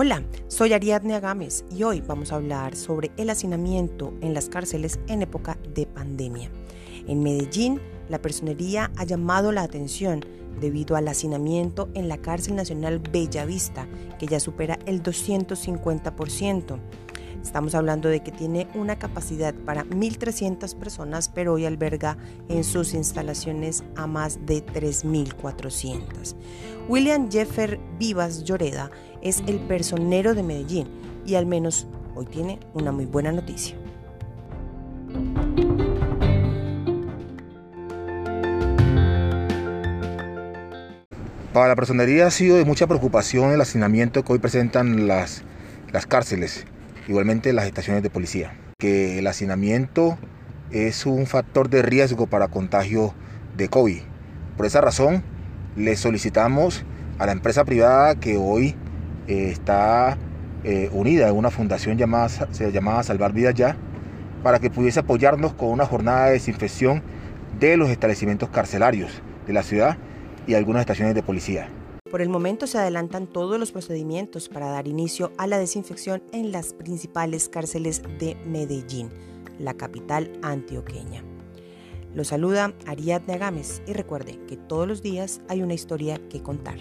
Hola, soy Ariadne Agames y hoy vamos a hablar sobre el hacinamiento en las cárceles en época de pandemia. En Medellín, la personería ha llamado la atención debido al hacinamiento en la cárcel nacional Bellavista, que ya supera el 250%. Estamos hablando de que tiene una capacidad para 1.300 personas, pero hoy alberga en sus instalaciones a más de 3.400. William Jeffer Vivas Lloreda es el personero de Medellín y al menos hoy tiene una muy buena noticia. Para la personería ha sido de mucha preocupación el hacinamiento que hoy presentan las, las cárceles igualmente las estaciones de policía. Que el hacinamiento es un factor de riesgo para contagio de COVID. Por esa razón, le solicitamos a la empresa privada que hoy eh, está eh, unida en una fundación llamada, se llamaba Salvar Vidas Ya, para que pudiese apoyarnos con una jornada de desinfección de los establecimientos carcelarios de la ciudad y algunas estaciones de policía. Por el momento se adelantan todos los procedimientos para dar inicio a la desinfección en las principales cárceles de Medellín, la capital antioqueña. Lo saluda Ariadne Agames y recuerde que todos los días hay una historia que contar.